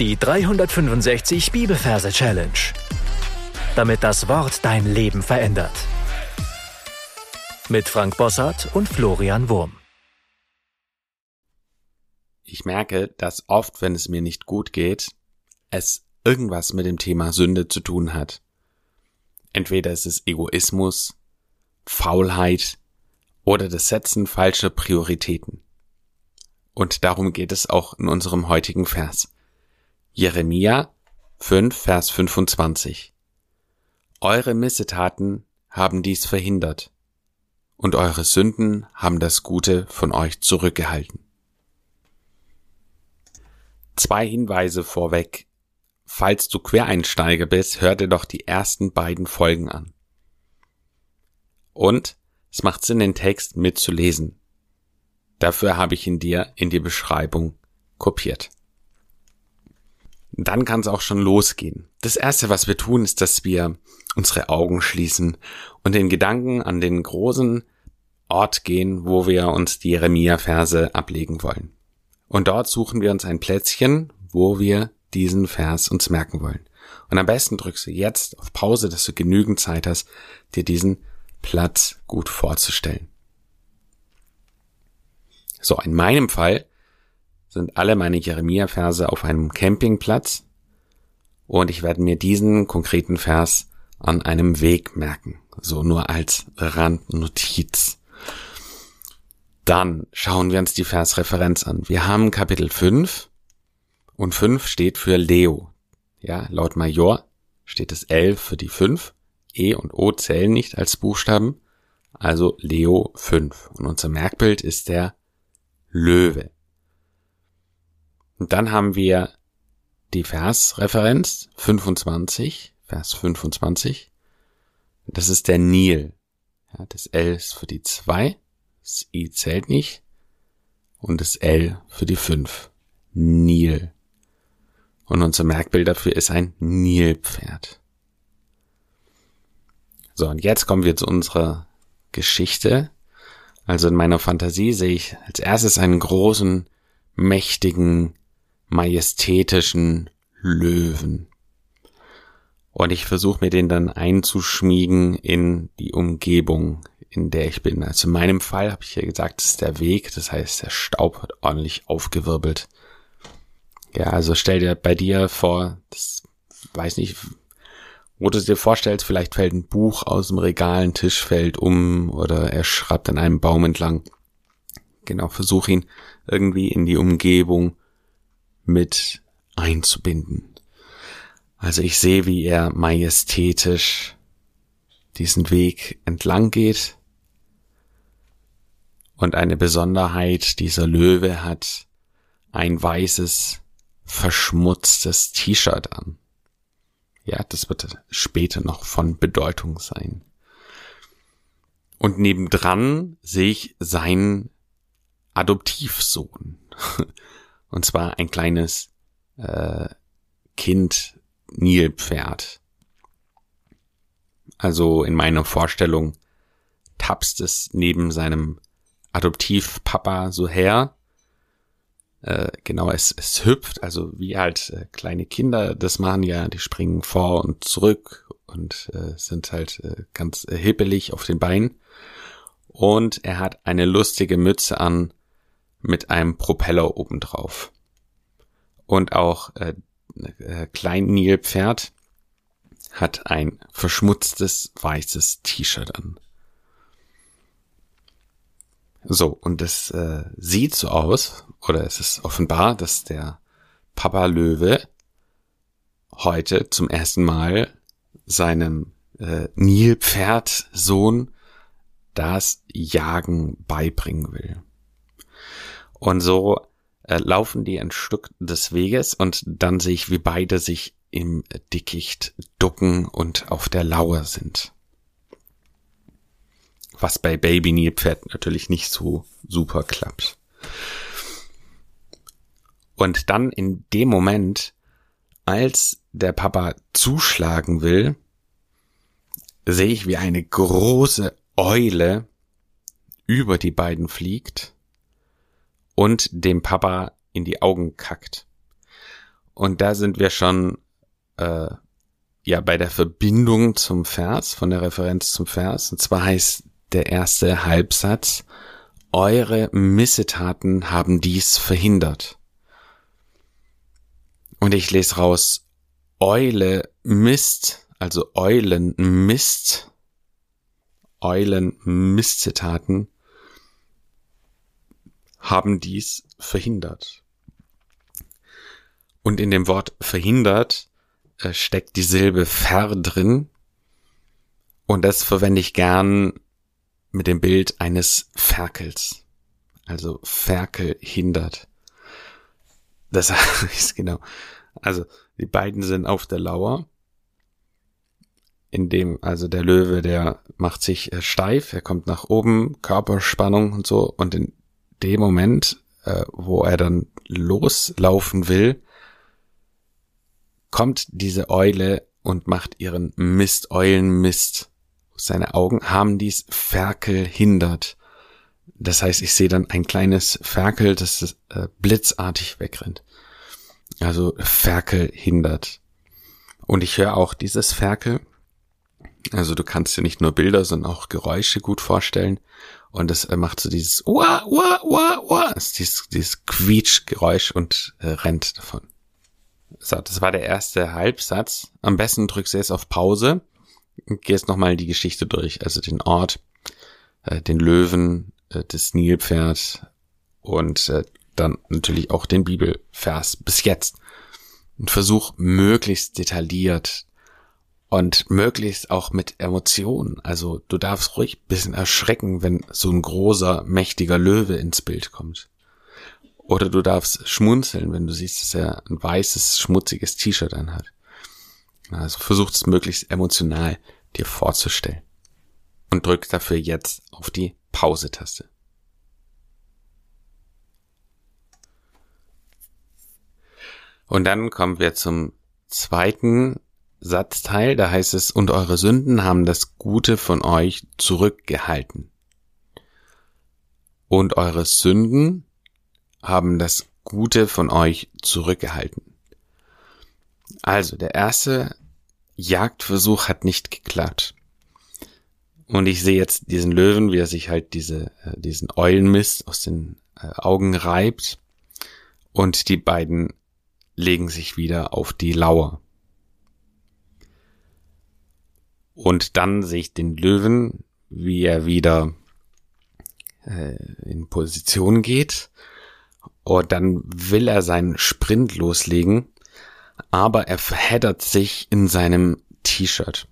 Die 365 Bibelverse Challenge. Damit das Wort dein Leben verändert. Mit Frank Bossart und Florian Wurm. Ich merke, dass oft, wenn es mir nicht gut geht, es irgendwas mit dem Thema Sünde zu tun hat. Entweder ist es Egoismus, Faulheit oder das Setzen falscher Prioritäten. Und darum geht es auch in unserem heutigen Vers. Jeremia 5, Vers 25. Eure Missetaten haben dies verhindert, und eure Sünden haben das Gute von euch zurückgehalten. Zwei Hinweise vorweg. Falls du Quereinsteiger bist, hör dir doch die ersten beiden Folgen an. Und es macht Sinn, den Text mitzulesen. Dafür habe ich ihn dir in die Beschreibung kopiert dann kann es auch schon losgehen. Das Erste, was wir tun, ist, dass wir unsere Augen schließen und den Gedanken an den großen Ort gehen, wo wir uns die Jeremia-Verse ablegen wollen. Und dort suchen wir uns ein Plätzchen, wo wir diesen Vers uns merken wollen. Und am besten drückst du jetzt auf Pause, dass du genügend Zeit hast, dir diesen Platz gut vorzustellen. So, in meinem Fall sind alle meine Jeremia-Verse auf einem Campingplatz und ich werde mir diesen konkreten Vers an einem Weg merken. So nur als Randnotiz. Dann schauen wir uns die Versreferenz an. Wir haben Kapitel 5 und 5 steht für Leo. Ja, laut Major steht das L für die 5. E und O zählen nicht als Buchstaben. Also Leo 5. Und unser Merkbild ist der Löwe. Und dann haben wir die Versreferenz 25, Vers 25. Das ist der Nil. Ja, das L ist für die 2, das I zählt nicht und das L für die 5. Nil. Und unser Merkbild dafür ist ein Nilpferd. So, und jetzt kommen wir zu unserer Geschichte. Also in meiner Fantasie sehe ich als erstes einen großen, mächtigen majestätischen Löwen. Und ich versuche mir den dann einzuschmiegen in die Umgebung, in der ich bin. Also in meinem Fall habe ich ja gesagt, das ist der Weg, das heißt, der Staub hat ordentlich aufgewirbelt. Ja, also stell dir bei dir vor, das weiß nicht, wo du dir vorstellst, vielleicht fällt ein Buch aus dem Regal, ein Tisch fällt um oder er schreibt an einem Baum entlang. Genau, versuch ihn irgendwie in die Umgebung mit einzubinden. Also ich sehe, wie er majestätisch diesen Weg entlang geht. Und eine Besonderheit dieser Löwe hat ein weißes, verschmutztes T-Shirt an. Ja, das wird später noch von Bedeutung sein. Und nebendran sehe ich seinen Adoptivsohn. Und zwar ein kleines äh, Kind Nilpferd. Also in meiner Vorstellung tapst es neben seinem Adoptivpapa so her. Äh, genau, es, es hüpft, also wie halt äh, kleine Kinder das machen ja, die springen vor und zurück und äh, sind halt äh, ganz äh, hippelig auf den Beinen. Und er hat eine lustige Mütze an, mit einem Propeller obendrauf. Und auch äh, äh, Klein Nilpferd hat ein verschmutztes weißes T-Shirt an. So, und es äh, sieht so aus, oder es ist offenbar, dass der Papa Löwe heute zum ersten Mal seinem äh, Nilpferd-Sohn das Jagen beibringen will. Und so äh, laufen die ein Stück des Weges und dann sehe ich, wie beide sich im Dickicht ducken und auf der Lauer sind. Was bei Baby Nilpferd natürlich nicht so super klappt. Und dann in dem Moment, als der Papa zuschlagen will, sehe ich, wie eine große Eule über die beiden fliegt und dem Papa in die Augen kackt. Und da sind wir schon äh, ja bei der Verbindung zum Vers, von der Referenz zum Vers. Und zwar heißt der erste Halbsatz, eure Missetaten haben dies verhindert. Und ich lese raus, Eule Mist, also Eulen Mist, Eulen Mistzitaten haben dies verhindert. Und in dem Wort verhindert äh, steckt die Silbe ver drin. Und das verwende ich gern mit dem Bild eines Ferkels. Also Ferkel hindert. Das heißt genau. Also die beiden sind auf der Lauer. In dem, also der Löwe, der macht sich äh, steif, er kommt nach oben, Körperspannung und so. Und in dem Moment, äh, wo er dann loslaufen will, kommt diese Eule und macht ihren Mist, Eulenmist. Seine Augen haben dies Ferkel hindert. Das heißt, ich sehe dann ein kleines Ferkel, das äh, blitzartig wegrennt. Also Ferkel hindert. Und ich höre auch dieses Ferkel. Also du kannst dir nicht nur Bilder, sondern auch Geräusche gut vorstellen. Und es äh, macht so dieses Wah, wah, wah, wah, dieses, dieses Quietschgeräusch und äh, rennt davon. So, das war der erste Halbsatz. Am besten drückst du jetzt auf Pause und gehst nochmal die Geschichte durch. Also den Ort, äh, den Löwen, äh, das Nilpferd und äh, dann natürlich auch den Bibelvers bis jetzt. Und versuch möglichst detailliert und möglichst auch mit Emotionen. Also du darfst ruhig bisschen erschrecken, wenn so ein großer, mächtiger Löwe ins Bild kommt. Oder du darfst schmunzeln, wenn du siehst, dass er ein weißes, schmutziges T-Shirt anhat. Also versuch es möglichst emotional dir vorzustellen. Und drück dafür jetzt auf die Pause-Taste. Und dann kommen wir zum zweiten Satzteil. Da heißt es, und eure Sünden haben das Gute von euch zurückgehalten. Und eure Sünden haben das Gute von euch zurückgehalten. Also, der erste Jagdversuch hat nicht geklappt. Und ich sehe jetzt diesen Löwen, wie er sich halt diese, äh, diesen Eulenmist aus den äh, Augen reibt. Und die beiden legen sich wieder auf die Lauer. Und dann sehe ich den Löwen, wie er wieder äh, in Position geht und dann will er seinen Sprint loslegen, aber er verheddert sich in seinem T-Shirt.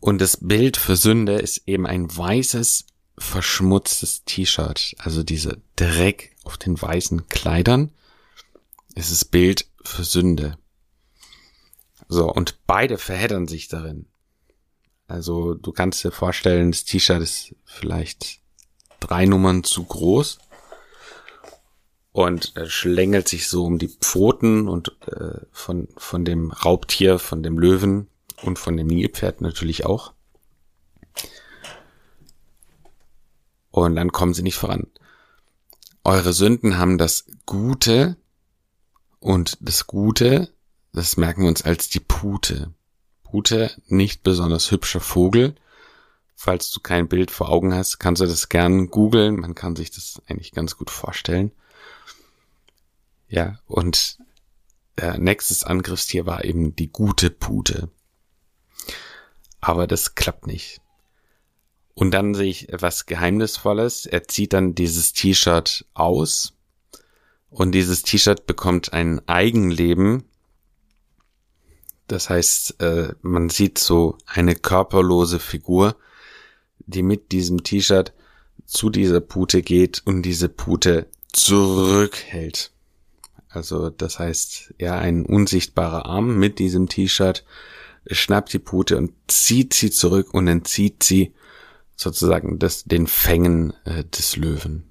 Und das Bild für Sünde ist eben ein weißes, verschmutztes T-Shirt. Also dieser Dreck auf den weißen Kleidern. Ist Bild für Sünde. So, und beide verheddern sich darin. Also du kannst dir vorstellen, das T-Shirt ist vielleicht drei Nummern zu groß und er schlängelt sich so um die Pfoten und äh, von, von dem Raubtier, von dem Löwen und von dem Nilpferd natürlich auch. Und dann kommen sie nicht voran. Eure Sünden haben das Gute und das Gute, das merken wir uns als die Pute. Pute, nicht besonders hübscher Vogel. Falls du kein Bild vor Augen hast, kannst du das gern googeln. Man kann sich das eigentlich ganz gut vorstellen. Ja, und der nächstes Angriffstier war eben die gute Pute. Aber das klappt nicht. Und dann sehe ich etwas Geheimnisvolles. Er zieht dann dieses T-Shirt aus und dieses T-Shirt bekommt ein Eigenleben. Das heißt, äh, man sieht so eine körperlose Figur, die mit diesem T-Shirt zu dieser Pute geht und diese Pute zurückhält. Also das heißt, ja, ein unsichtbarer Arm mit diesem T-Shirt schnappt die Pute und zieht sie zurück und entzieht sie sozusagen das, den Fängen äh, des Löwen.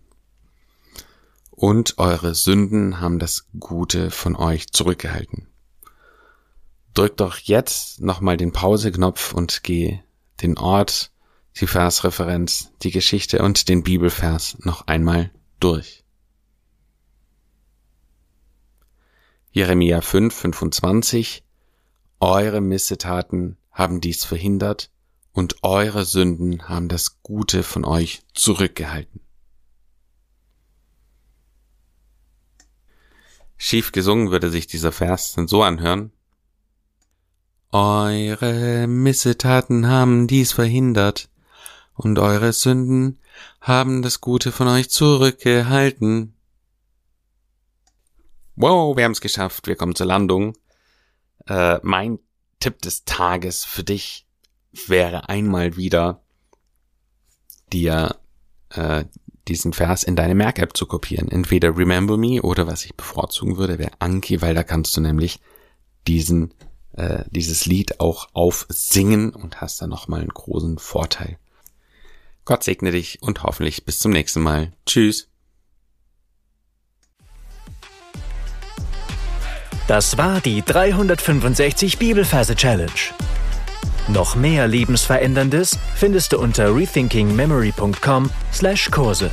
Und eure Sünden haben das Gute von euch zurückgehalten. Drück doch jetzt nochmal den Pause-Knopf und geh den Ort, die Versreferenz, die Geschichte und den Bibelvers noch einmal durch. Jeremia 5, 25. Eure Missetaten haben dies verhindert und eure Sünden haben das Gute von euch zurückgehalten. Schief gesungen würde sich dieser Vers so anhören. Eure Missetaten haben dies verhindert und eure Sünden haben das Gute von euch zurückgehalten. Wow, wir haben es geschafft. Wir kommen zur Landung. Äh, mein Tipp des Tages für dich wäre einmal wieder dir äh, diesen Vers in deine Merk-App zu kopieren. Entweder Remember Me oder was ich bevorzugen würde, wäre Anki, weil da kannst du nämlich diesen äh, dieses Lied auch aufsingen und hast dann nochmal einen großen Vorteil. Gott segne dich und hoffentlich bis zum nächsten Mal. Tschüss. Das war die 365 Bibelferse Challenge. Noch mehr Lebensveränderndes findest du unter rethinkingmemory.com/Kurse.